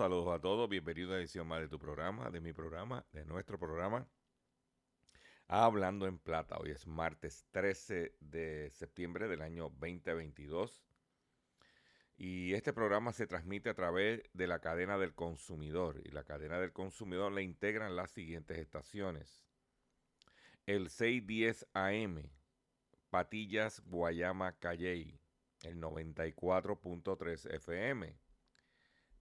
Saludos a todos. Bienvenido a una edición más de tu programa, de mi programa, de nuestro programa. Hablando en Plata. Hoy es martes 13 de septiembre del año 2022. Y este programa se transmite a través de la cadena del consumidor. Y la cadena del consumidor le integran las siguientes estaciones. El 610 AM, Patillas, Guayama, Calley. El 94.3 FM.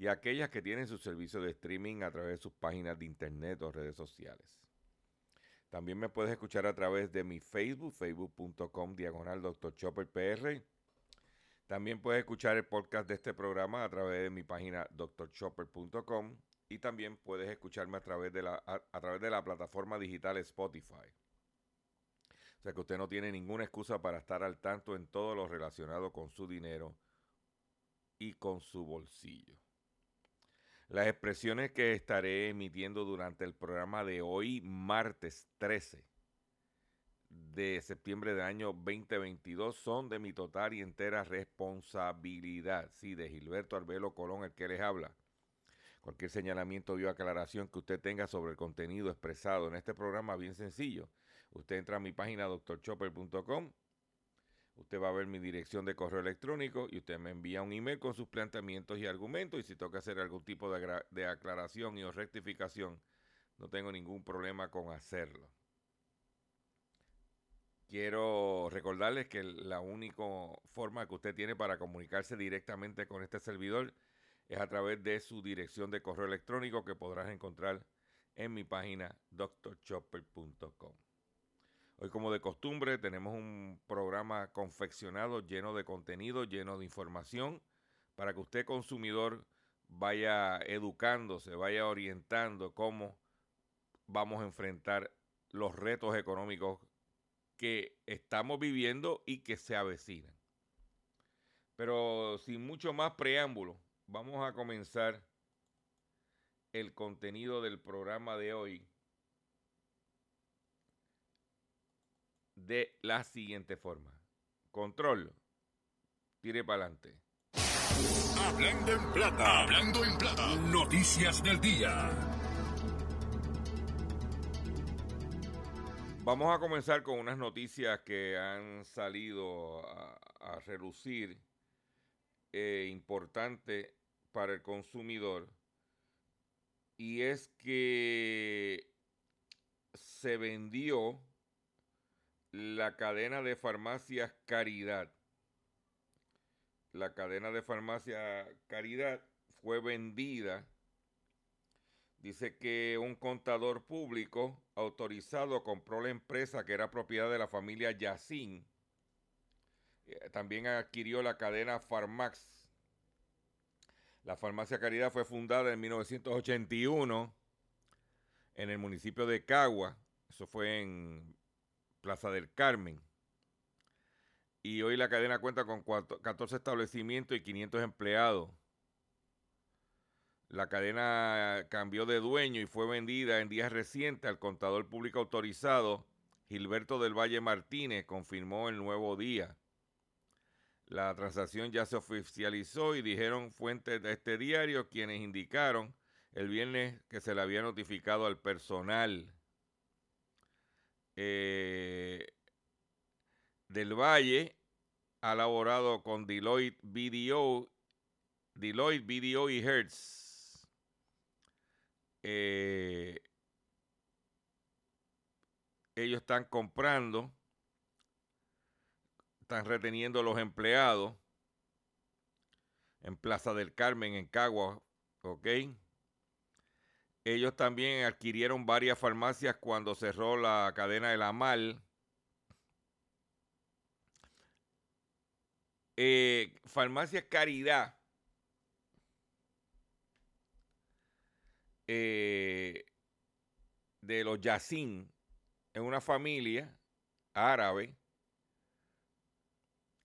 y aquellas que tienen su servicio de streaming a través de sus páginas de internet o redes sociales. También me puedes escuchar a través de mi Facebook, facebook.com diagonal Dr. Chopper. También puedes escuchar el podcast de este programa a través de mi página drchopper.com y también puedes escucharme a través de la, a través de la plataforma digital Spotify. O sea que usted no tiene ninguna excusa para estar al tanto en todo lo relacionado con su dinero y con su bolsillo. Las expresiones que estaré emitiendo durante el programa de hoy, martes 13 de septiembre del año 2022, son de mi total y entera responsabilidad. Sí, de Gilberto Arbelo Colón, el que les habla. Cualquier señalamiento o aclaración que usted tenga sobre el contenido expresado en este programa, bien sencillo. Usted entra a mi página drchopper.com Usted va a ver mi dirección de correo electrónico y usted me envía un email con sus planteamientos y argumentos y si toca hacer algún tipo de, aclaración y o rectificación, no tengo ningún problema con hacerlo. Quiero recordarles que la única forma que usted tiene para comunicarse directamente con este servidor es a través de su dirección de correo electrónico que podrás encontrar en mi página drchopper.com. Hoy, como de costumbre, tenemos un programa confeccionado lleno de contenido, lleno de información, para que usted, consumidor, vaya educándose, vaya orientando cómo vamos a enfrentar los retos económicos que estamos viviendo y que se avecinan. Pero sin mucho más preámbulo, vamos a comenzar el contenido del programa de hoy de la siguiente forma. Control. Tire para adelante. Hablando en plata, hablando en plata. Noticias del día. Vamos a comenzar con unas noticias que han salido a, a relucir eh, importante para el consumidor y es que se vendió la cadena de farmacias Caridad. La cadena de farmacia Caridad fue vendida Dice que un contador público autorizado compró la empresa que era propiedad de la familia Yacín. Eh, También adquirió la cadena Farmax. La farmacia Caridad fue fundada en 1981 en el municipio de Cagua. Eso fue en Plaza del Carmen. Y hoy la cadena cuenta con cuatro- 14 establecimientos y 500 empleados. La cadena cambió de dueño y fue vendida en días recientes al contador público autorizado Gilberto del Valle Martínez, confirmó el nuevo día. La transacción ya se oficializó y dijeron fuentes de este diario quienes indicaron el viernes que se le había notificado al personal. Eh, del Valle ha laborado con Deloitte BDO, Deloitte BDO y Hertz. Eh, ellos están comprando, están reteniendo los empleados en Plaza del Carmen, en Cagua, ¿ok? Ellos también adquirieron varias farmacias cuando cerró la cadena de la Mal. Eh, farmacia Caridad. eh, de los Yacín, en una familia árabe,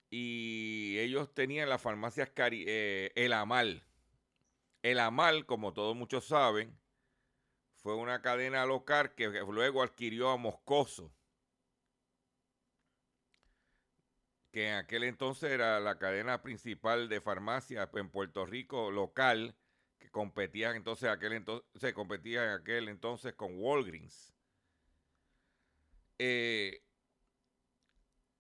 y ellos tenían las farmacias eh, El Amal. El Amal, como todos muchos saben, fue una cadena local que luego adquirió a Moscoso, que en aquel entonces era la cadena principal de farmacia en Puerto Rico local, que competía entonces aquel entonces, se competía en aquel entonces con Walgreens. Eh,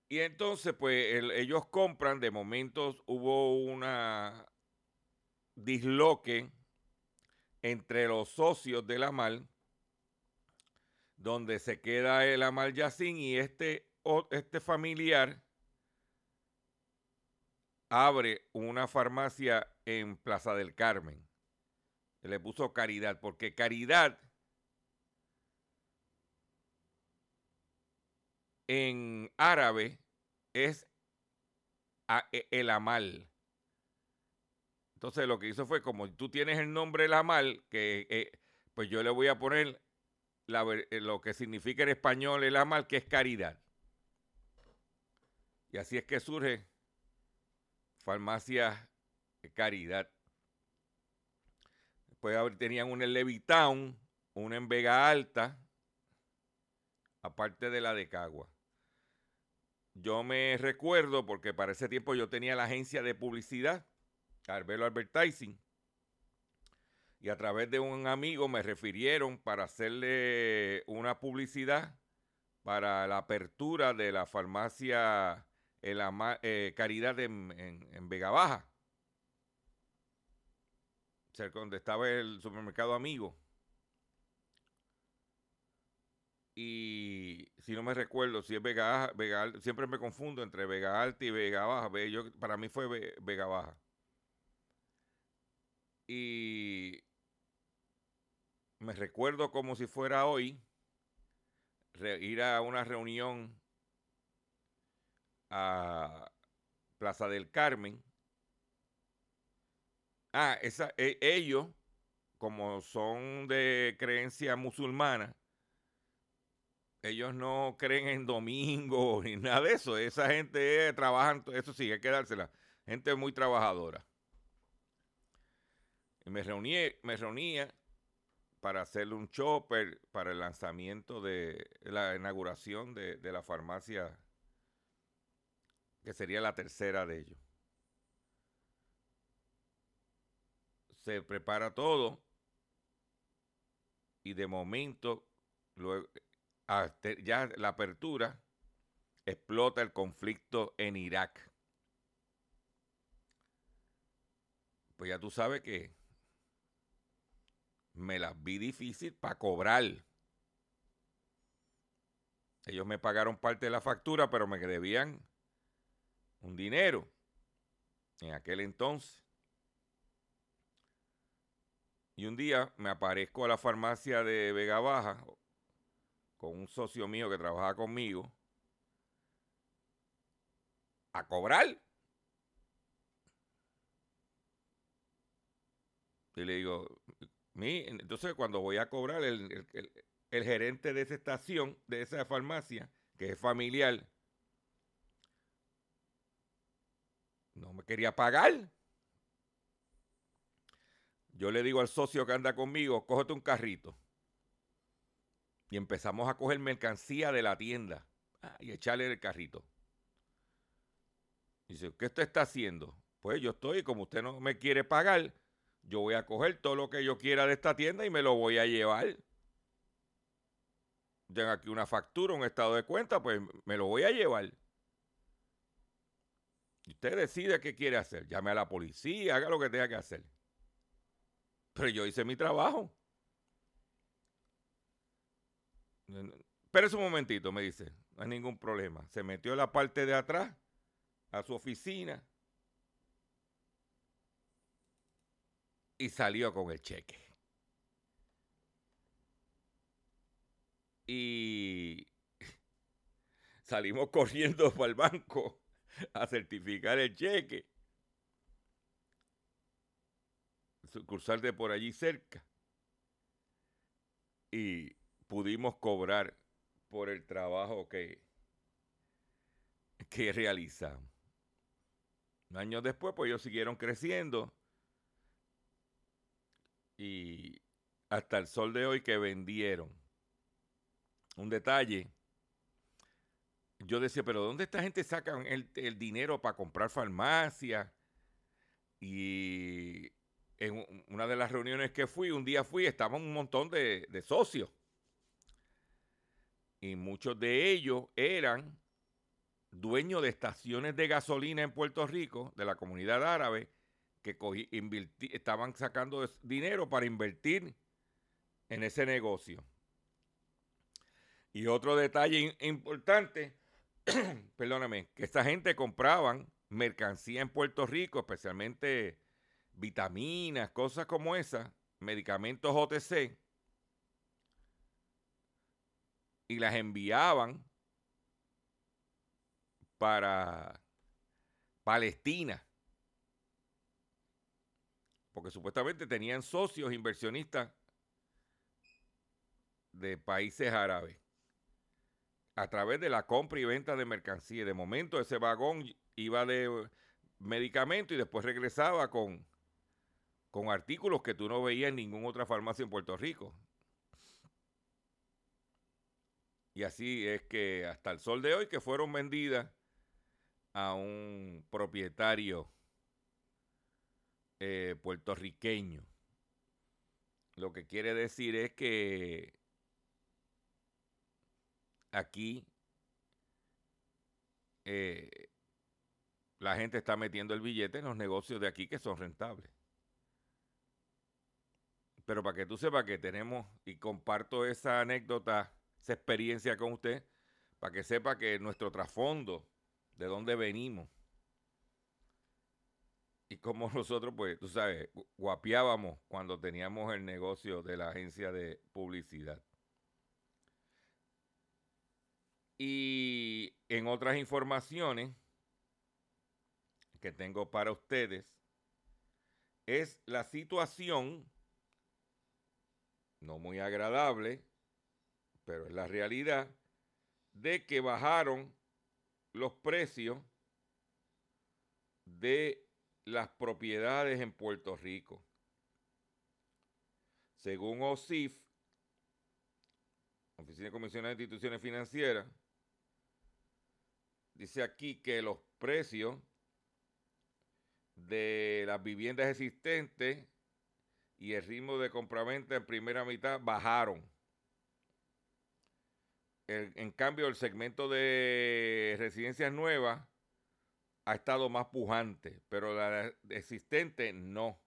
y entonces, pues, el- ellos compran, de momentos hubo una disloque entre los socios de la MAL, donde se queda el Amal Yacín y este, este familiar abre una farmacia en Plaza del Carmen. Le puso Caridad, porque Caridad en árabe es e- el Amal. Entonces lo que hizo fue, como tú tienes el nombre el Amal, que eh, pues yo le voy a poner eh, lo que significa en español el Amal, que es caridad. Y así es que surge Farmacia Caridad. Después tenían una en Levitown, una en Vega Alta, aparte de la de Cagua. Yo me recuerdo, porque para ese tiempo yo tenía la agencia de publicidad, Arbelo Advertising, y a través de un amigo me refirieron para hacerle una publicidad para la apertura de la farmacia Ama- eh, Caridad en, Vega Baja, cerca donde estaba el supermercado Amigo. Y si no me recuerdo, si es Vega, Vega siempre me confundo entre Vega Alta y Vega Baja. Yo, para mí fue Ve- Vega Baja. Y me recuerdo como si fuera hoy ir a una reunión a Plaza del Carmen. Ah, esa, e- ellos, como son de creencia musulmana, ellos no creen en domingo ni nada de eso. Esa gente trabajan, eso sí, hay que dársela. Gente muy trabajadora. Me reuní, me reunía para hacerle un chopper para el lanzamiento de la inauguración de, de la farmacia, que sería la tercera de ellos. Se prepara todo y de momento, luego, ya la apertura, explota el conflicto en Irak. Pues ya tú sabes que me las vi difícil para cobrar. Ellos me pagaron parte de la factura, pero me debían un dinero en aquel entonces. Y un día me aparezco a la farmacia de Vega Baja con un socio mío que trabajaba conmigo a cobrar. Y le digo, mi, entonces cuando voy a cobrar, el, el gerente de esa estación, de esa farmacia, que es familiar, no me quería pagar. Yo le digo al socio que anda conmigo, cógete un carrito. Y empezamos a coger mercancía de la tienda ah, y echarle el carrito. Dice, ¿qué usted está haciendo? Pues yo estoy, como usted no me quiere pagar, yo voy a coger todo lo que yo quiera de esta tienda y me lo voy a llevar. Tengo aquí una factura, un estado de cuenta, pues me lo voy a llevar. Y usted decide qué quiere hacer. Llame a la policía, haga lo que tenga que hacer. Pero yo hice mi trabajo. Espérese un momentito, me dice. No hay ningún problema. Se metió en la parte de atrás a su oficina y salió con el cheque. Y salimos corriendo para el banco a certificar el cheque. Sucursal de por allí cerca. Y pudimos cobrar por el trabajo que, que realizamos. Años después, pues ellos siguieron creciendo. Y hasta el sol de hoy que vendieron. Un detalle yo decía, pero ¿dónde esta gente saca el, dinero para comprar farmacia? Y en una de las reuniones que fui, un día fui, estaban un montón de, de socios. Y muchos de ellos eran dueños de estaciones de gasolina en Puerto Rico, de la comunidad árabe, que estaban sacando dinero para invertir en ese negocio. Y otro detalle importante perdóname, que esta gente compraban mercancía en Puerto Rico, especialmente vitaminas, cosas como esas, medicamentos OTC, y las enviaban para Palestina. Porque supuestamente tenían socios inversionistas de países árabes a través de la compra y venta de mercancía. De momento ese vagón iba de medicamento y después regresaba con, con artículos que tú no veías en ninguna otra farmacia en Puerto Rico. Y así es que hasta el sol de hoy que fueron vendidas a un propietario eh, puertorriqueño. Lo que quiere decir es que aquí eh, la gente está metiendo el billete en los negocios de aquí que son rentables. Pero para que tú sepas que tenemos, y comparto esa anécdota, esa experiencia con usted, para que sepa que nuestro trasfondo, de dónde venimos, y cómo nosotros, pues, tú sabes, guapiábamos cuando teníamos el negocio de la agencia de publicidad. Y en otras informaciones que tengo para ustedes, es la situación, no muy agradable, pero es la realidad, de que bajaron los precios de las propiedades en Puerto Rico. Según OSIF, Oficina de Comisiones de Instituciones Financieras, dice aquí que los precios de las viviendas existentes y el ritmo de compraventa en primera mitad bajaron. en cambio, el segmento de residencias nuevas ha estado más pujante, pero la existente no.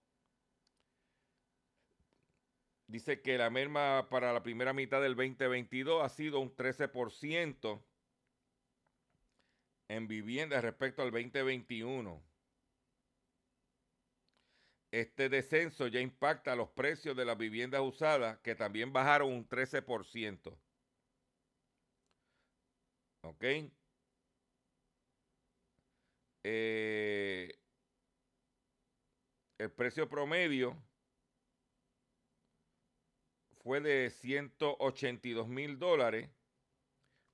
Dice que la merma para la primera mitad del 2022 ha sido un 13% en vivienda respecto al 2021. este descenso ya impacta los precios de las viviendas usadas, que también bajaron un 13%. ¿Ok? Eh, el precio promedio fue de 182 mil dólares,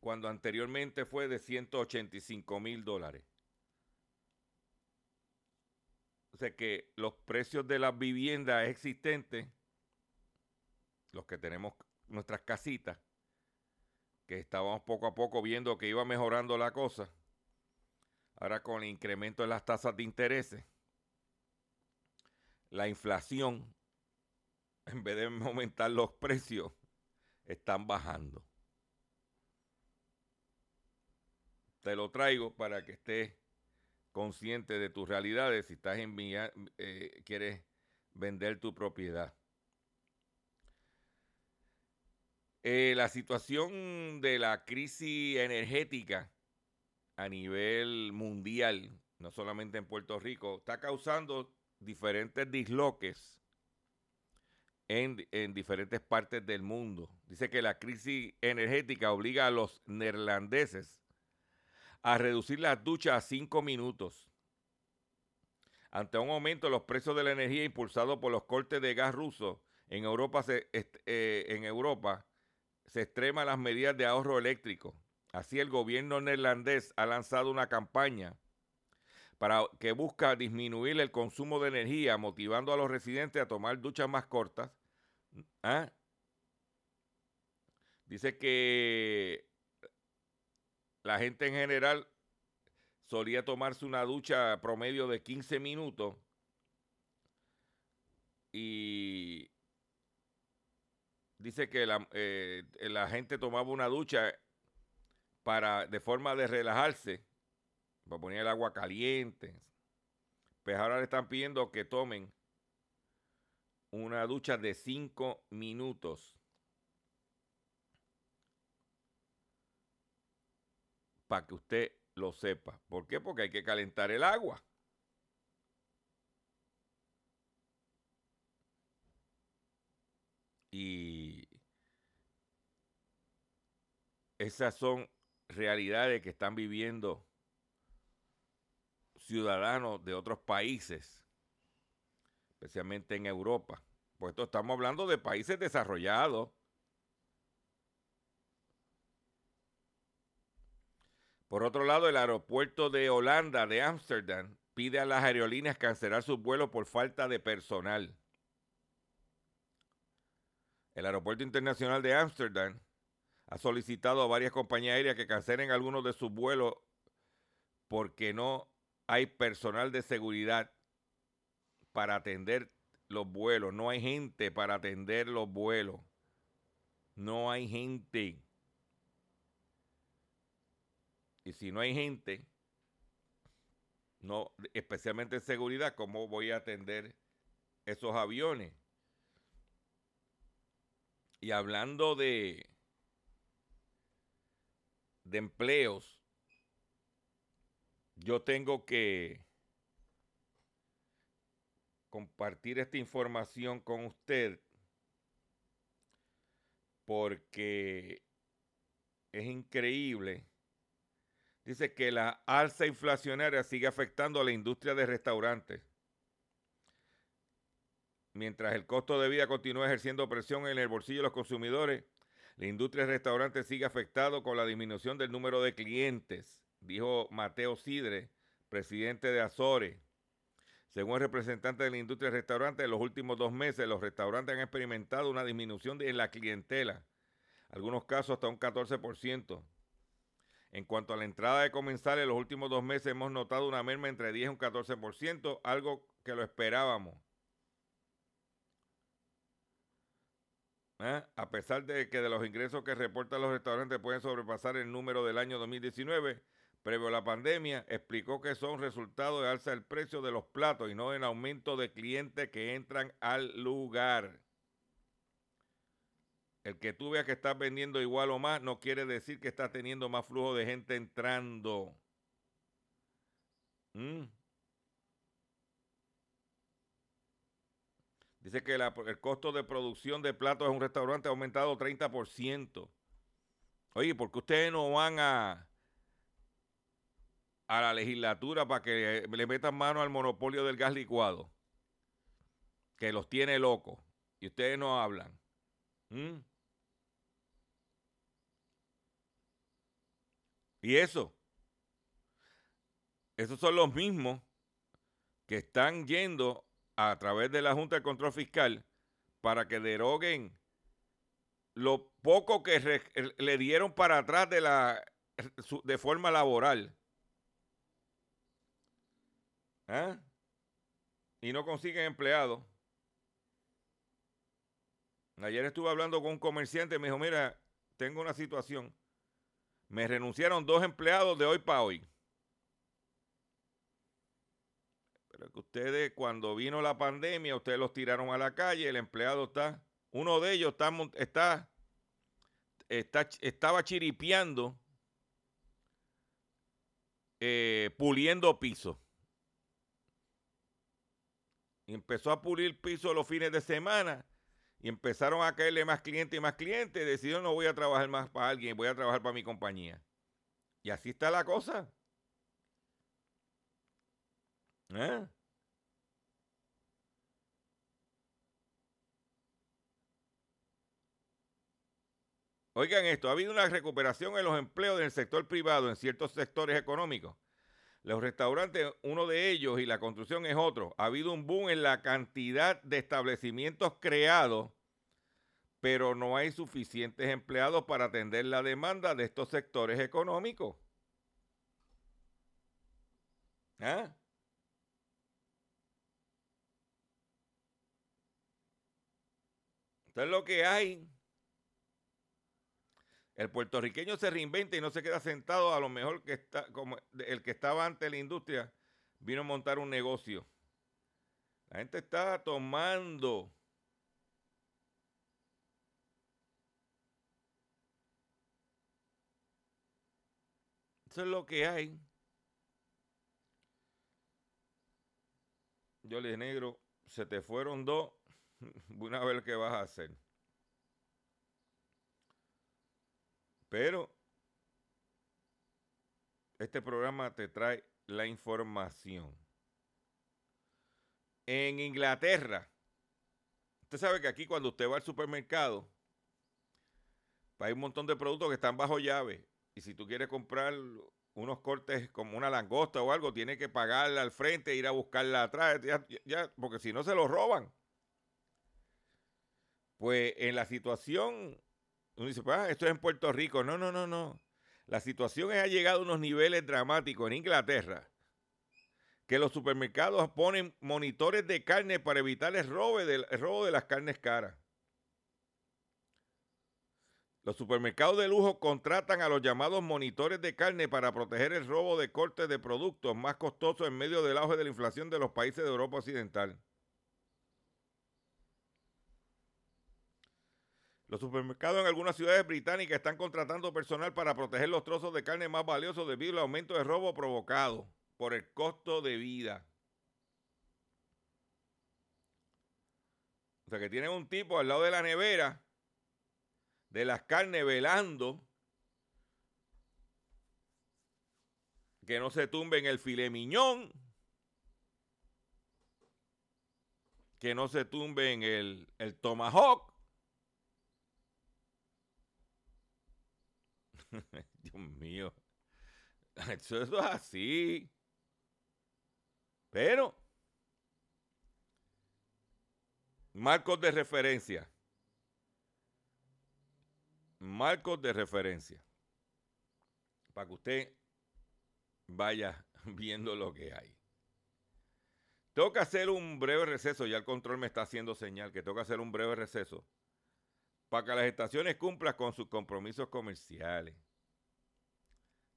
cuando anteriormente fue de 185 mil dólares. O sea que los precios de las viviendas existentes, los que tenemos nuestras casitas, que estábamos poco a poco viendo que iba mejorando la cosa, ahora con el incremento de las tasas de intereses, la inflación, en vez de aumentar los precios, están bajando. Te lo traigo para que estés consciente de tus realidades si estás en eh, quieres vender tu propiedad. Eh, la situación de la crisis energética a nivel mundial, no solamente en Puerto Rico, está causando diferentes disloques en, en, diferentes partes del mundo. Dice que la crisis energética obliga a los neerlandeses a reducir las duchas a cinco minutos. Ante un aumento de los precios de la energía impulsado por los cortes de gas ruso, en Europa se, eh, en Europa se extreman las medidas de ahorro eléctrico. Así el gobierno neerlandés ha lanzado una campaña para que busca disminuir el consumo de energía, motivando a los residentes a tomar duchas más cortas. ¿Ah? Dice que la gente en general solía tomarse una ducha promedio de 15 minutos y dice que la, eh, la, gente tomaba una ducha para de forma de relajarse, para poner el agua caliente. Pues ahora le están pidiendo que tomen una ducha de 5 minutos. para que usted lo sepa. ¿Por qué? Porque hay que calentar el agua. Y esas son realidades que están viviendo ciudadanos de otros países, especialmente en Europa. Pues esto estamos hablando de países desarrollados Por otro lado, el aeropuerto de Holanda, de Ámsterdam, pide a las aerolíneas cancelar sus vuelos por falta de personal. El aeropuerto internacional de Ámsterdam ha solicitado a varias compañías aéreas que cancelen algunos de sus vuelos porque no hay personal de seguridad para atender los vuelos. No hay gente para atender los vuelos. No hay gente. Y si no hay gente, no, especialmente en seguridad, ¿cómo voy a atender esos aviones? Y hablando de, de empleos, yo tengo que compartir esta información con usted porque es increíble dice que la alza inflacionaria sigue afectando a la industria de restaurantes. Mientras el costo de vida continúa ejerciendo presión en el bolsillo de los consumidores, la industria de restaurantes sigue afectado con la disminución del número de clientes, dijo Mateo Sidre, presidente de Azores. Según el representante de la industria de restaurantes, en los últimos dos meses los restaurantes han experimentado una disminución en la clientela, algunos casos hasta un 14%. En cuanto a la entrada de comensales, en los últimos dos meses hemos notado una merma entre 10 y un 14%, algo que lo esperábamos. ¿Eh? A pesar de que de los ingresos que reportan los restaurantes pueden sobrepasar el número del año 2019, previo a la pandemia, explicó que son resultado de alza del precio de los platos y no en aumento de clientes que entran al lugar. El que tú veas que estás vendiendo igual o más no quiere decir que estás teniendo más flujo de gente entrando. Mm. Dice que el costo de producción de platos en un restaurante ha aumentado 30%. Oye, ¿por qué ustedes no van a, a la legislatura para que le metan mano al monopolio del gas licuado? Que los tiene locos. Y ustedes no hablan. ¿Mm? Y eso, esos son los mismos que están yendo a través de la Junta de Control Fiscal para que deroguen lo poco que le dieron para atrás de la de forma laboral. ¿Ah? Y no consiguen empleados. Ayer estuve hablando con un comerciante y me dijo, mira, tengo una situación. Me renunciaron dos empleados de hoy para hoy. Pero que ustedes, cuando vino la pandemia, ustedes los tiraron a la calle, el empleado está, uno de ellos está, está, está estaba chiripeando, eh, puliendo piso. Empezó a pulir piso los fines de semana y empezaron a caerle más clientes y más clientes. Decidió no voy a trabajar más para alguien, voy a trabajar para mi compañía. Y así está la cosa. ¿Eh? Oigan esto, ha habido una recuperación en los empleos del sector privado en ciertos sectores económicos. Los restaurantes, uno de ellos, y la construcción es otro. Ha habido un boom en la cantidad de establecimientos creados, pero no hay suficientes empleados para atender la demanda de estos sectores económicos. ¿Ah? Esto es lo que hay. El puertorriqueño se reinventa y no se queda sentado a lo mejor que está como el que estaba ante la industria vino a montar un negocio. La gente está tomando Eso es lo que hay. Yo le negro, se te fueron dos. Voy a ver qué vas a hacer. Pero este programa te trae la información. En Inglaterra, usted sabe que aquí cuando usted va al supermercado, hay un montón de productos que están bajo llave. Y si tú quieres comprar unos cortes como una langosta o algo, tienes que pagarla al frente, ir a buscarla atrás, ya, ya, porque si no se lo roban. Pues en la situación, uno dice, ah, esto es en Puerto Rico. No, no, no, no. La situación ha llegado a unos niveles dramáticos en Inglaterra que los supermercados ponen monitores de carne para evitar el robo de, el robo de las carnes caras. Los supermercados de lujo contratan a los llamados monitores de carne para proteger el robo de cortes de productos más costosos en medio del auge de la inflación de los países de Europa Occidental. Los supermercados en algunas ciudades británicas están contratando personal para proteger los trozos de carne más valiosos debido al aumento de robo provocado por el costo de vida. O sea que tienen un tipo al lado de la nevera de las carnes velando que no se tumben el filet miñón, que no se tumben el, el tomahawk. Dios mío, eso, es así. Pero, marcos de referencia. Marcos de referencia. Para que usted vaya viendo lo que hay. Tengo que hacer un breve receso, ya el control me está haciendo señal que tengo que hacer un breve receso para que las estaciones cumplan con sus compromisos comerciales.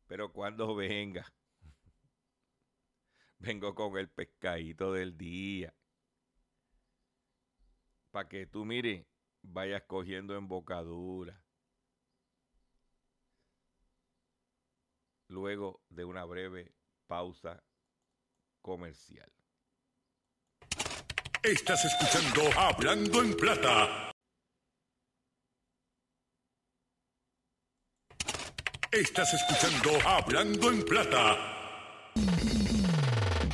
Pero cuando venga, vengo con el pescadito del día. Para que tú, mire, vayas cogiendo embocadura. Luego de una breve pausa comercial. Estás escuchando Hablando en Plata. Estás escuchando Hablando en Plata.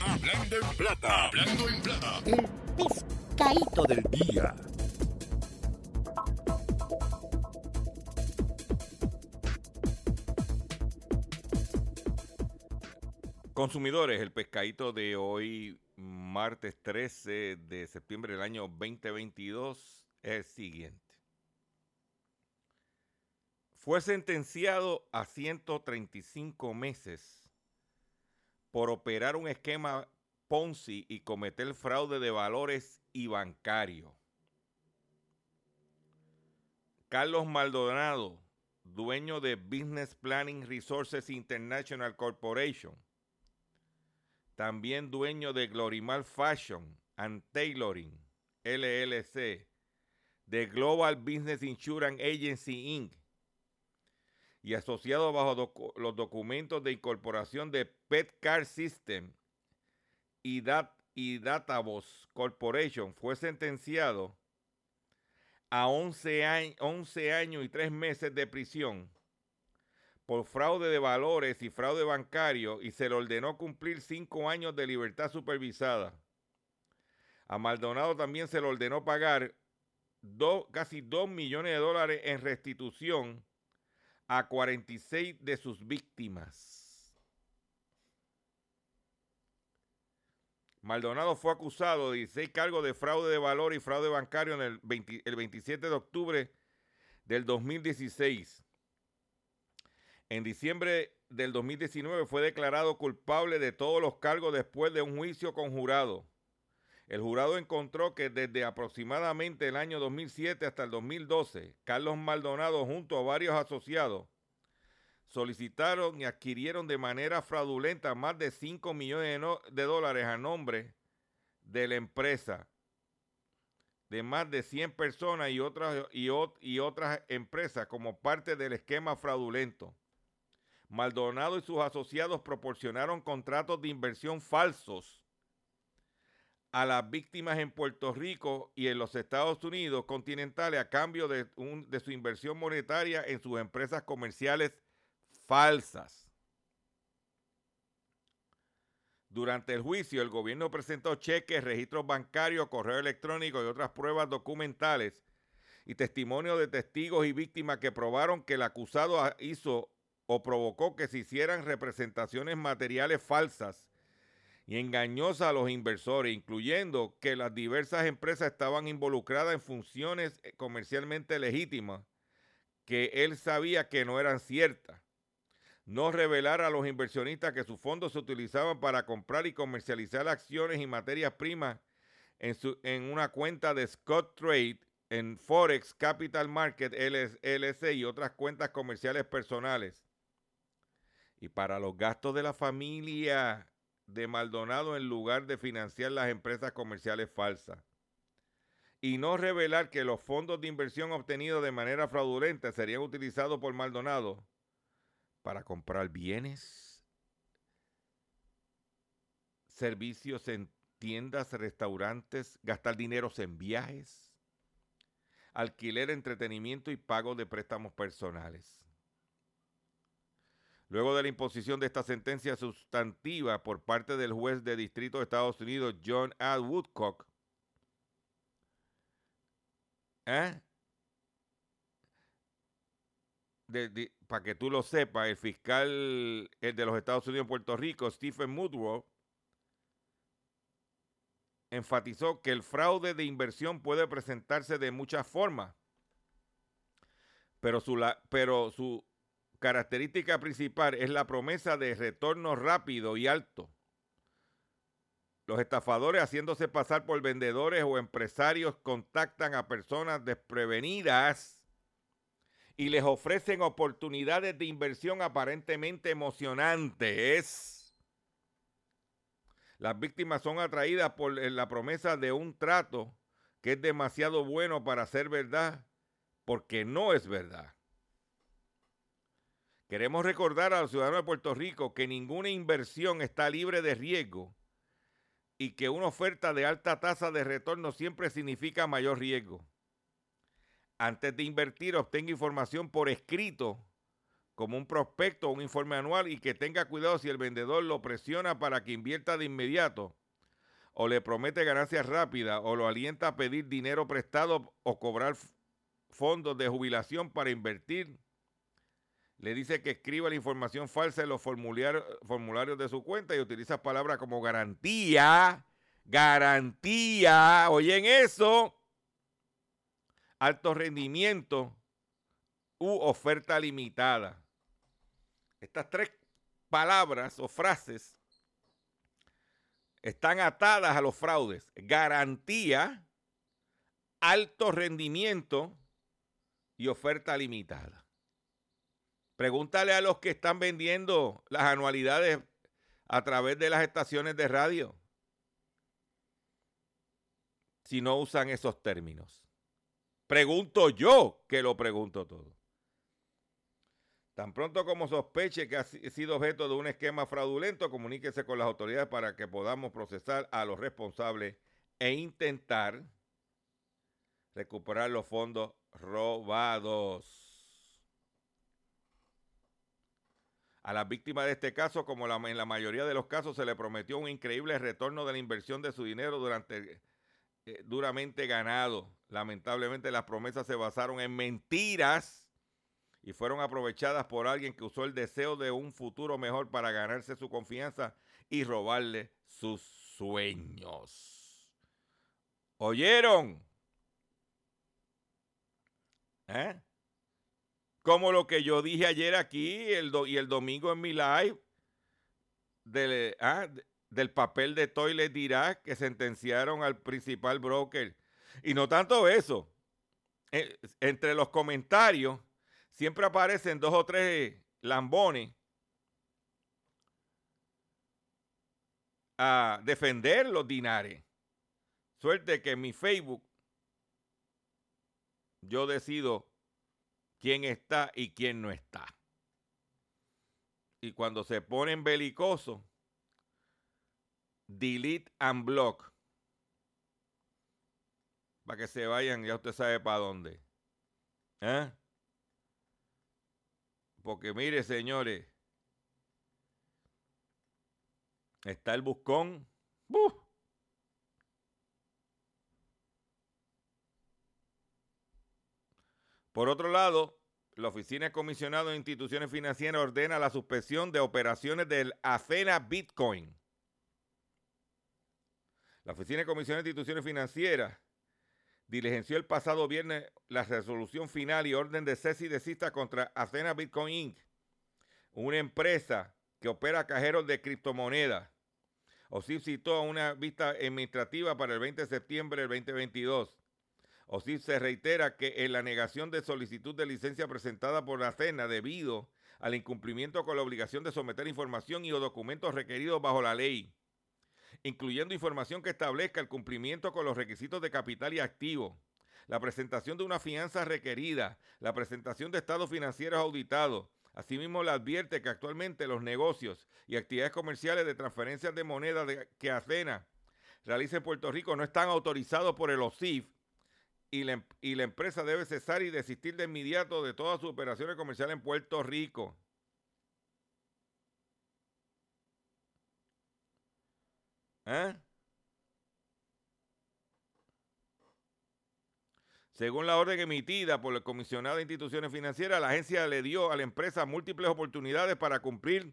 Hablando en Plata. Hablando en Plata. El pescadito del día. Consumidores, el pescadito de hoy, martes 13 de septiembre del año 2022, es el siguiente. Fue sentenciado a 135 meses por operar un esquema Ponzi y cometer fraude de valores y bancario. Carlos Maldonado, dueño de Business Planning Resources International Corporation, también dueño de Glorimar Fashion and Tailoring, LLC, de Global Business Insurance Agency Inc. y asociado bajo los documentos de incorporación de Petcar System y, Dat Corporation, fue sentenciado a 11, años, 11 años y 3 meses de prisión por fraude de valores y fraude bancario y se le ordenó cumplir cinco años de libertad supervisada. A Maldonado también se le ordenó pagar casi 2 millones de dólares en restitución a 46 de sus víctimas. Maldonado fue acusado de 16 cargos de fraude de valor y fraude bancario en el, 20, el 27 de octubre del 2016. En diciembre del 2019 fue declarado culpable de todos los cargos después de un juicio con jurado. El jurado encontró que desde aproximadamente el año 2007 hasta el 2012, Carlos Maldonado junto a varios asociados solicitaron y adquirieron de manera fraudulenta más de 5 millones de, dólares a nombre de la empresa de más de 100 personas y otras, y otras empresas como parte del esquema fraudulento. Maldonado y sus asociados proporcionaron contratos de inversión falsos a las víctimas en Puerto Rico y en los Estados Unidos continentales a cambio de, un, de su inversión monetaria en sus empresas comerciales falsas. Durante el juicio, el gobierno presentó cheques, registros bancarios, correo electrónico y otras pruebas documentales y testimonios de testigos y víctimas que probaron que el acusado hizo o provocó que se hicieran representaciones materiales falsas y engañosas a los inversores, incluyendo que las diversas empresas estaban involucradas en funciones eh, comercialmente legítimas que él sabía que no eran ciertas. No revelar a los inversionistas que sus fondos se utilizaban para comprar y comercializar acciones y materias primas en, su, en una cuenta de Scott Trade en Forex Capital Market LLC y otras cuentas comerciales personales y para los gastos de la familia de Maldonado en lugar de financiar las empresas comerciales falsas. Y no revelar que los fondos de inversión obtenidos de manera fraudulenta serían utilizados por Maldonado para comprar bienes, servicios en tiendas, restaurantes, gastar dineros en viajes, alquiler, entretenimiento y pago de préstamos personales. Luego de la imposición de esta sentencia sustantiva por parte del juez de distrito de Estados Unidos, John A. Woodcock, ¿eh? para que tú lo sepas, el fiscal el de los Estados Unidos en Puerto Rico, Stephen Mudrow, enfatizó que el fraude de inversión puede presentarse de muchas formas, pero su, pero su característica principal es la promesa de retorno rápido y alto. Los estafadores haciéndose pasar por vendedores o empresarios contactan a personas desprevenidas y les ofrecen oportunidades de inversión aparentemente emocionantes. Las víctimas son atraídas por la promesa de un trato que es demasiado bueno para ser verdad, porque no es verdad. Queremos recordar a los ciudadanos de Puerto Rico que ninguna inversión está libre de riesgo y que una oferta de alta tasa de retorno siempre significa mayor riesgo. Antes de invertir, obtenga información por escrito, como un prospecto o un informe anual, y que tenga cuidado si el vendedor lo presiona para que invierta de inmediato, o le promete ganancias rápidas, o lo alienta a pedir dinero prestado o cobrar fondos de jubilación para invertir. Le dice que escriba la información falsa en los formularios, de su cuenta y utiliza palabras como garantía, garantía, oyen eso, alto rendimiento u oferta limitada. Estas tres palabras o frases están atadas a los fraudes. Garantía, alto rendimiento y oferta limitada. Pregúntale a los que están vendiendo las anualidades a través de las estaciones de radio si no usan esos términos. Pregunto yo que lo pregunto todo. Tan pronto como sospeche que ha sido objeto de un esquema fraudulento, comuníquese con las autoridades para que podamos procesar a los responsables e intentar recuperar los fondos robados. A las víctimas de este caso, como en la mayoría de los casos, se le prometió un increíble retorno de la inversión de su dinero durante eh, duramente ganado. Lamentablemente las promesas se basaron en mentiras y fueron aprovechadas por alguien que usó el deseo de un futuro mejor para ganarse su confianza y robarle sus sueños. ¿Oyeron? ¿Eh? Como lo que yo dije ayer aquí el y el domingo en mi live del, ah, del papel de Toilet dirá que sentenciaron al principal broker. Y no tanto eso. Eh, entre los comentarios siempre aparecen dos o tres lambones a defender los dinares. Suerte que en mi Facebook yo decido quién está y quién no está. Y cuando se ponen belicosos, delete and block. Para que se vayan, ya usted sabe para dónde. ¿Eh? Porque mire, señores, está el buscón. Por otro lado, la Oficina de Comisionado de Instituciones Financieras ordena la suspensión de operaciones del AFENA Bitcoin. La Oficina de Comisionado de Instituciones Financieras diligenció el pasado viernes la resolución final y orden de cese y desista contra AFENA Bitcoin Inc., una empresa que opera cajeros de criptomonedas. OSIF citó una vista administrativa para el 20 de septiembre del 2022 OSIF se reitera que en la negación de solicitud de licencia presentada por la CENA debido al incumplimiento con la obligación de someter información y o documentos requeridos bajo la ley, incluyendo información que establezca el cumplimiento con los requisitos de capital y activo, la presentación de una fianza requerida, la presentación de estados financieros auditados. Asimismo, le advierte que actualmente los negocios y actividades comerciales de transferencias de moneda que ACENA realiza en Puerto Rico no están autorizados por el OSIF Em, y la, empresa debe cesar y desistir de inmediato de todas sus operaciones comerciales en Puerto Rico. ¿Eh? Según la orden emitida por el comisionado de instituciones financieras, la agencia le dio a la empresa múltiples oportunidades para cumplir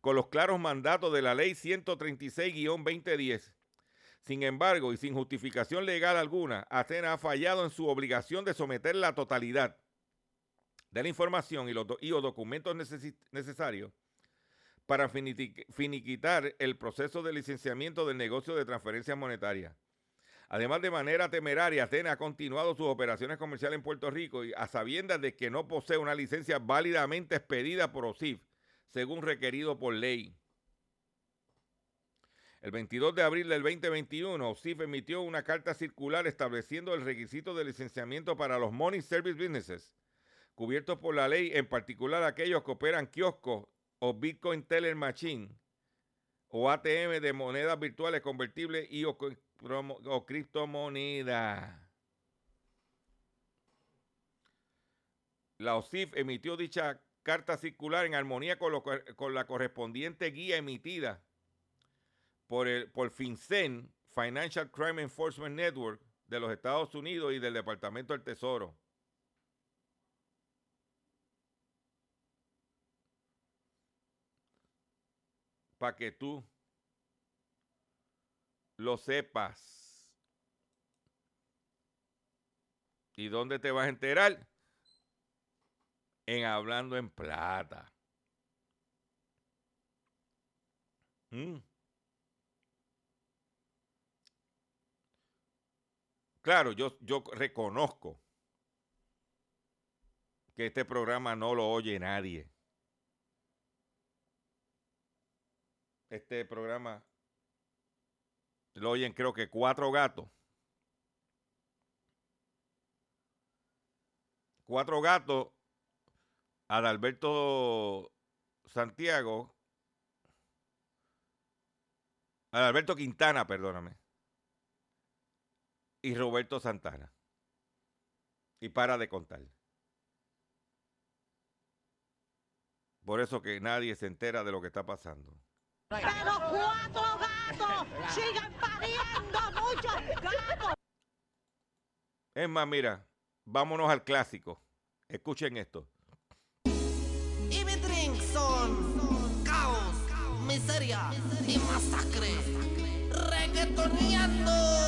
con los claros mandatos de la ley 136-2010 sin embargo, y sin justificación legal alguna, Atena ha fallado en su obligación de someter la totalidad de la información y los, documentos necesarios para finiquitar el proceso de licenciamiento del negocio de transferencias monetarias. Además, de manera temeraria, Atena ha continuado sus operaciones comerciales en Puerto Rico y a sabiendas de que no posee una licencia válidamente expedida por OSIF, según requerido por ley. El 22 de abril del 2021, OSIF emitió una carta circular estableciendo el requisito de licenciamiento para los Money Service Businesses, cubiertos por la ley, en particular aquellos que operan kioscos o Bitcoin Teller Machine, o ATM de monedas virtuales convertibles y o, criptomonedas. La OSIF emitió dicha carta circular en armonía con la correspondiente guía emitida por, el, por FinCEN, Financial Crime Enforcement Network, de los Estados Unidos y del Departamento del Tesoro. Para que tú lo sepas. ¿Y dónde te vas a enterar? En Hablando en Plata. Mm. Claro, yo, yo reconozco que este programa no lo oye nadie. Este programa lo oyen creo que cuatro gatos. Cuatro gatos. Adalberto Santiago. Adalberto Quintana, perdóname y Roberto Santana. Y para de contar. Por eso que nadie se entera de lo que está pasando. Pero cuatro gatos siguen pariendo muchos gatos. Es más, mira, vámonos al clásico. Escuchen esto. Y mi drink son caos, miseria y masacre. Reggaetoneando.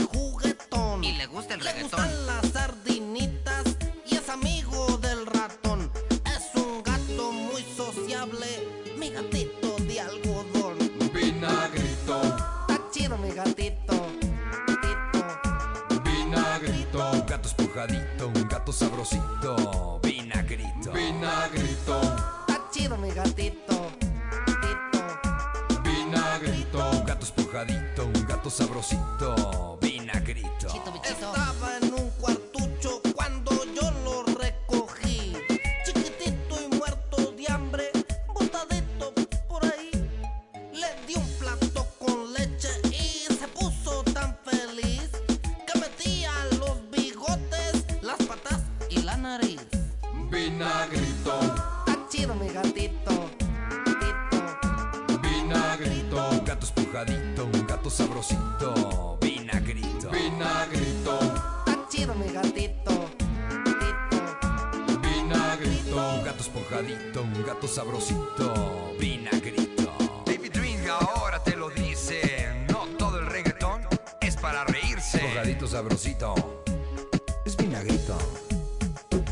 Es vinagrito.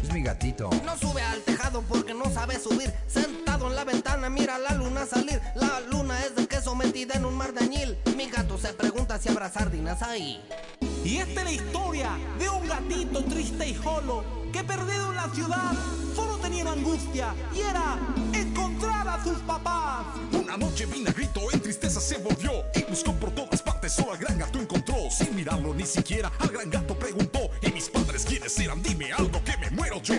Es mi gatito. No sube al tejado porque no sabe subir. Sentado en la ventana mira la luna salir. La luna es de queso metida en un mar de añil. Mi gato se pregunta si habrá sardinas ahí. Y esta es la historia de un gatito triste y solo que perdido en la ciudad solo tenía una angustia y era encontrar a sus papás. Una noche Vinagrito en tristeza se volvió y buscó por todas partes, solo al gran gato encontró. Sin mirarlo ni siquiera, al gran gato preguntó: ¿Y mis padres quiénes eran? Dime algo que me muero yo.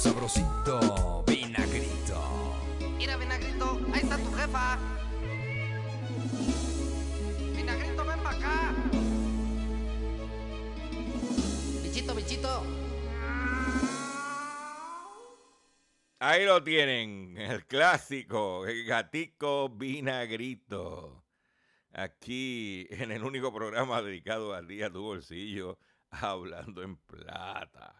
Sabrosito. Vinagrito. Mira, Vinagrito, ahí está tu jefa. Vinagrito, ven para acá. Bichito, bichito. Ahí lo tienen, el clásico, el gatico vinagrito. Aquí en el único programa dedicado al día tu bolsillo, hablando en plata.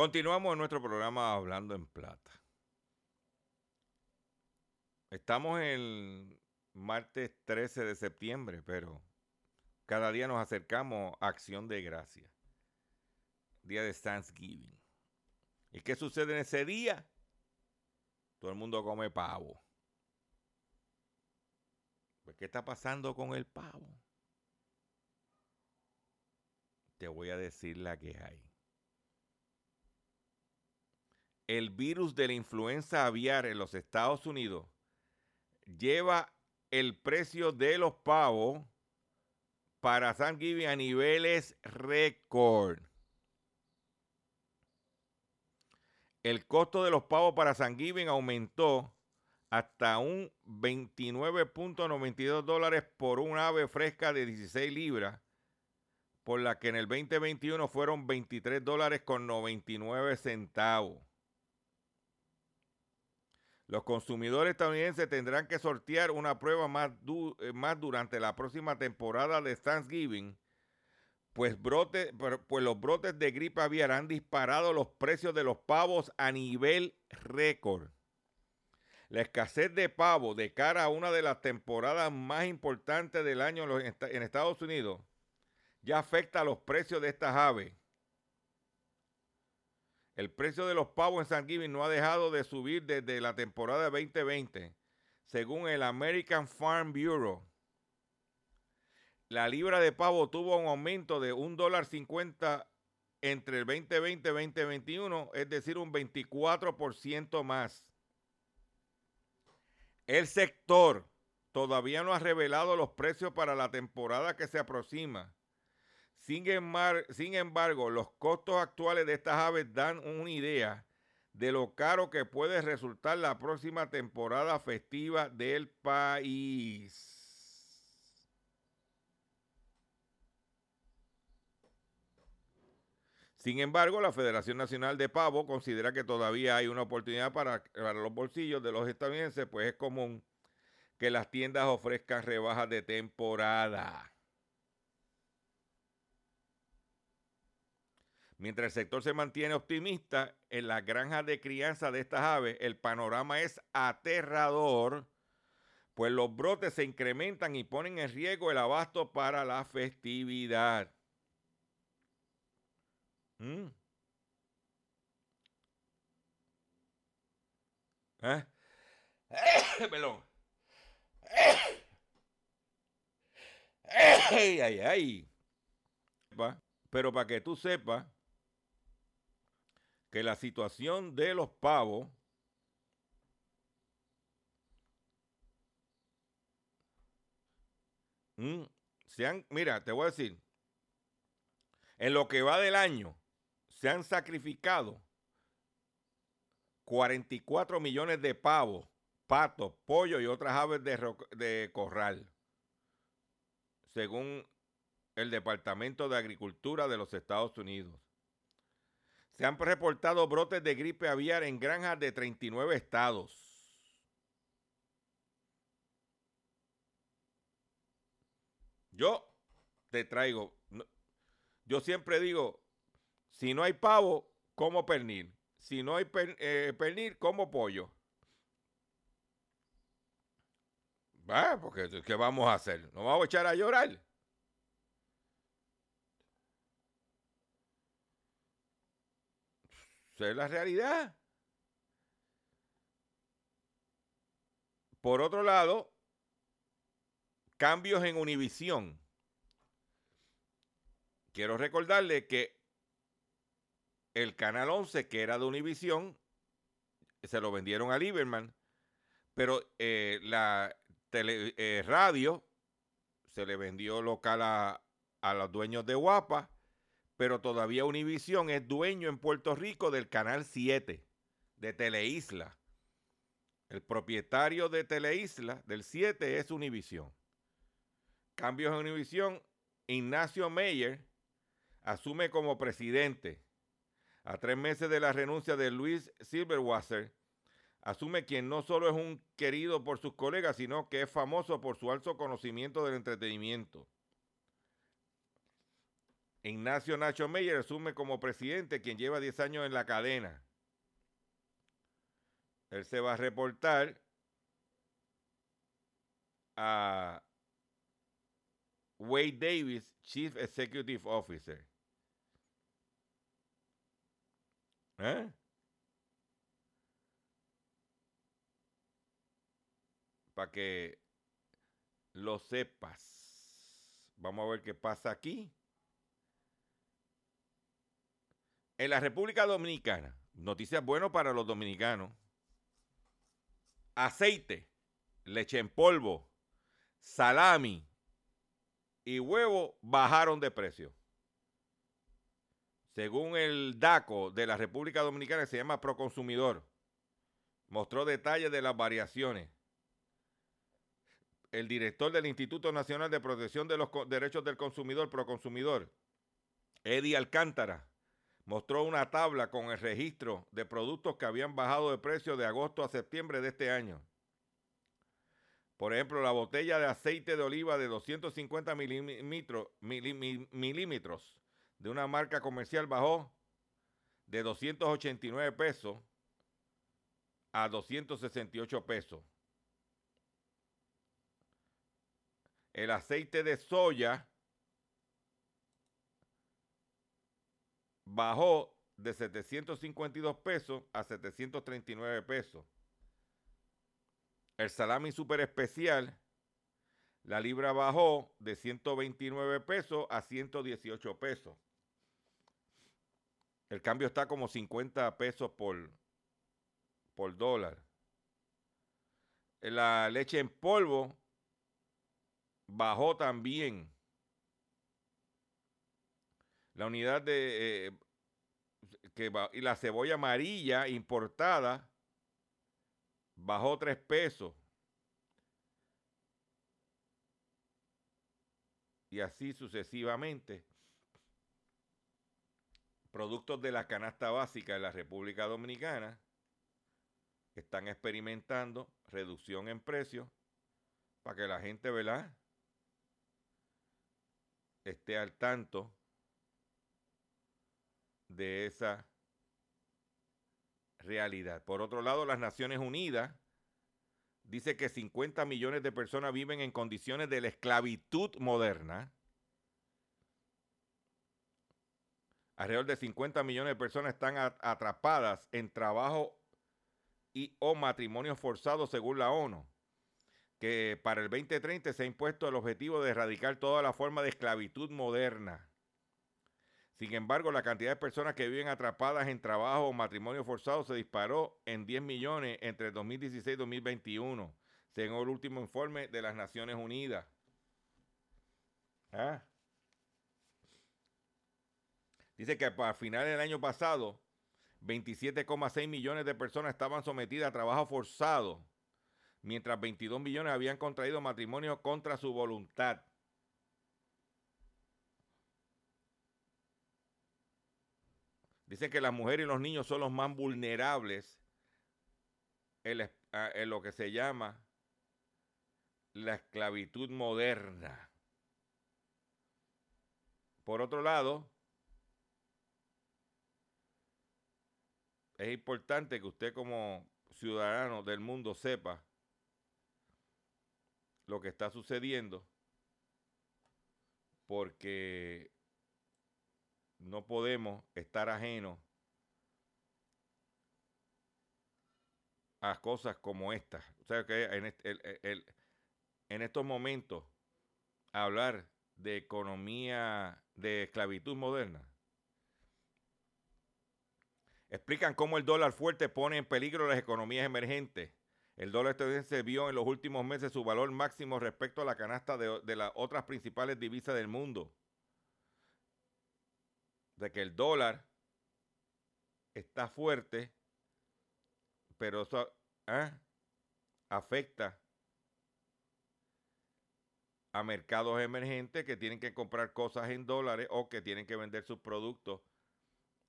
Continuamos en nuestro programa Hablando en Plata. Estamos el martes 13 de septiembre, pero cada día nos acercamos a Acción de Gracia, día de Thanksgiving. ¿Y qué sucede en ese día? Todo el mundo come pavo. Pues, ¿Qué está pasando con el pavo? Te voy a decir la que hay. El virus de la influenza aviar en los Estados Unidos lleva el precio de los pavos para Thanksgiving a niveles récord. El costo de los pavos para Thanksgiving aumentó hasta un 29.92 dólares por un ave fresca de 16 libras, por la que en el 2021 fueron 23 dólares con 99 centavos. Los consumidores estadounidenses tendrán que sortear una prueba más, eh, más durante la próxima temporada de Thanksgiving, pues, brote, pues los brotes de gripe aviar han disparado los precios de los pavos a nivel récord. La escasez de pavo de cara a una de las temporadas más importantes del año en Estados Unidos ya afecta a los precios de estas aves. El precio de los pavos en Thanksgiving no ha dejado de subir desde la temporada 2020, según el American Farm Bureau. La libra de pavo tuvo un aumento de $1.50 entre el 2020 y 2021, es decir, un 24% más. El sector todavía no ha revelado los precios para la temporada que se aproxima sin embargo, los costos actuales de estas aves dan una idea de lo caro que puede resultar la próxima temporada festiva del país. Sin embargo, la Federación Nacional de Pavo considera que todavía hay una oportunidad para, para los bolsillos de los estadounidenses, pues es común que las tiendas ofrezcan rebajas de temporada. Mientras el sector se mantiene optimista en las granjas de crianza de estas aves, el panorama es aterrador, pues los brotes se incrementan y ponen en riesgo el abasto para la festividad. ¿Mm? ¿Eh? Pelón. ¡Ay, ay, ay! Pero para que tú sepas, que la situación de los pavos mm, se han, mira, te voy a decir, en lo que va del año se han sacrificado 44 millones de pavos, patos, pollos y otras aves de, de corral, según el Departamento de Agricultura de los Estados Unidos. Se han reportado brotes de gripe aviar en granjas de 39 estados. Yo te traigo. Yo siempre digo, si no hay pavo, como pernil. Si no hay eh, pernil, como pollo. Va, porque ¿qué vamos a hacer? ¿Nos vamos a echar a llorar? Esa es la realidad. Por otro lado, cambios en Univisión. Quiero recordarle que el canal 11, que era de Univisión, se lo vendieron a Lieberman, pero eh, la eh, radio se le vendió local a, a los dueños de Guapa, pero todavía Univisión es dueño en Puerto Rico del canal 7 de Teleisla. El propietario de Teleisla del 7 es Univisión. Cambios en Univisión, Ignacio Meyer asume como presidente. A tres meses de la renuncia de Luis Silverwasser, asume quien no solo es un querido por sus colegas, sino que es famoso por su alto conocimiento del entretenimiento. Ignacio Nacho Meyer asume como presidente, quien lleva 10 años en la cadena. Él se va a reportar a Wade Davis, Chief Executive Officer. ¿Eh? Para que lo sepas. Vamos a ver qué pasa aquí. En la República Dominicana, noticias buenas para los dominicanos. Aceite, leche en polvo, salami y huevo bajaron de precio. Según el DACO de la República Dominicana, que se llama Proconsumidor, mostró detalles de las variaciones. El director del Instituto Nacional de Protección de los Derechos del Consumidor, Proconsumidor, Eddie Alcántara, mostró una tabla con el registro de productos que habían bajado de precio de agosto a septiembre de este año. Por ejemplo, la botella de aceite de oliva de 250 milímetros, mili- mi- milímetros de una marca comercial bajó de 289 pesos a 268 pesos. El aceite de soya bajó de 752 pesos a 739 pesos. El salami super especial, la libra bajó de 129 pesos a 118 pesos. El cambio está como 50 pesos por, por dólar. La leche en polvo bajó también. La unidad de eh, que y la cebolla amarilla importada bajó 3 pesos. Y así sucesivamente. Productos de la canasta básica de la República Dominicana están experimentando reducción en precios para que la gente, ¿verdad? esté al tanto de esa realidad. Por otro lado, las Naciones Unidas dice que 50 millones de personas viven en condiciones de la esclavitud moderna. Alrededor de 50 millones de personas están atrapadas en trabajo y o matrimonio forzado según la ONU que para el 2030 se ha impuesto el objetivo de erradicar toda la forma de esclavitud moderna. Sin embargo, la cantidad de personas que viven atrapadas en trabajo o matrimonio forzado se disparó en 10 millones entre 2016 y 2021, según el último informe de las Naciones Unidas. Ah. Dice que para finales del año pasado, 27,6 millones de personas estaban sometidas a trabajo forzado mientras 22 millones habían contraído matrimonio contra su voluntad. Dicen que las mujeres y los niños son los más vulnerables ah, en lo que se llama la esclavitud moderna. por otro lado, es importante que usted como ciudadano del mundo sepa lo que está sucediendo porque no podemos estar ajenos a cosas como estas. O sea que en, estos momentos hablar de economía de esclavitud moderna. Explican cómo el dólar fuerte pone en peligro las economías emergentes. El dólar estadounidense vio en los últimos meses su valor máximo respecto a la canasta de las otras principales divisas del mundo. De que el dólar está fuerte, pero eso ¿eh? afecta a mercados emergentes que tienen que comprar cosas en dólares o que tienen que vender sus productos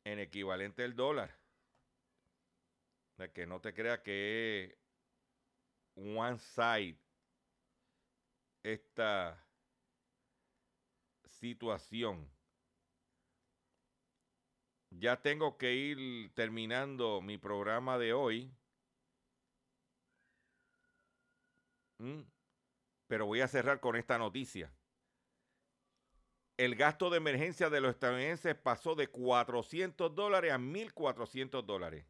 en equivalente al dólar. De que no te creas que es one side esta situación. Ya tengo que ir terminando mi programa de hoy. Mm. Pero voy a cerrar con esta noticia. El gasto de emergencia de los estadounidenses pasó de 400 dólares a 1.400 dólares.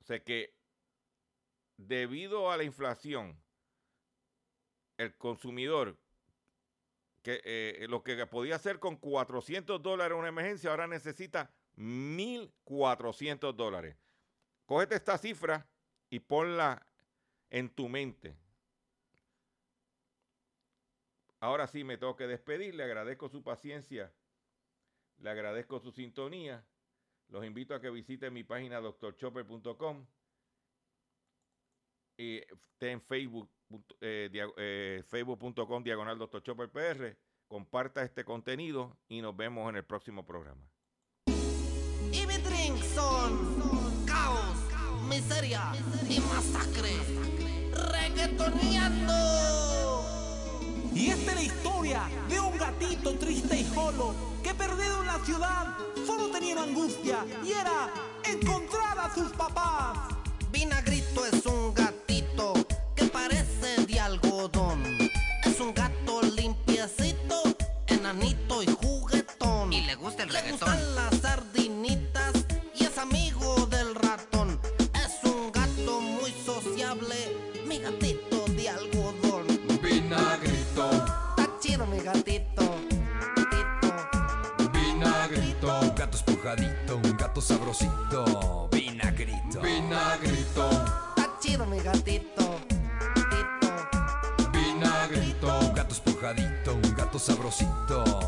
O sea que debido a la inflación, el consumidor, eh, lo que podía hacer con 400 dólares una emergencia, ahora necesita 1.400 dólares. Cógete esta cifra y ponla en tu mente. Ahora sí me tengo que despedir. Le agradezco su paciencia. Le agradezco su sintonía. Los invito a que visiten mi página doctorchopper.com y esté en Facebook, eh, eh, facebook.com diagonal Dr. Chopper PR. Comparta este contenido y nos vemos en el próximo programa. Y mi drink son caos, miseria y masacre. Reggaetoneando. Y esta es la historia de un gatito triste y solo que perdido en la ciudad solo tenía angustia y era encontrar a sus papás. Vinagrito es un de algodón. Es un gato limpiecito, enanito y juguetón. Y le gusta el Le reggaetón. gustan las sardinitas y es amigo del ratón. Es un gato muy sociable, mi gatito de algodón. Vinagrito, Está chido mi gatito. vinagrito. Un gato espujadito, un gato sabrosito. Vinagrito, vinagrito, Está chido mi gatito. Sabrosito.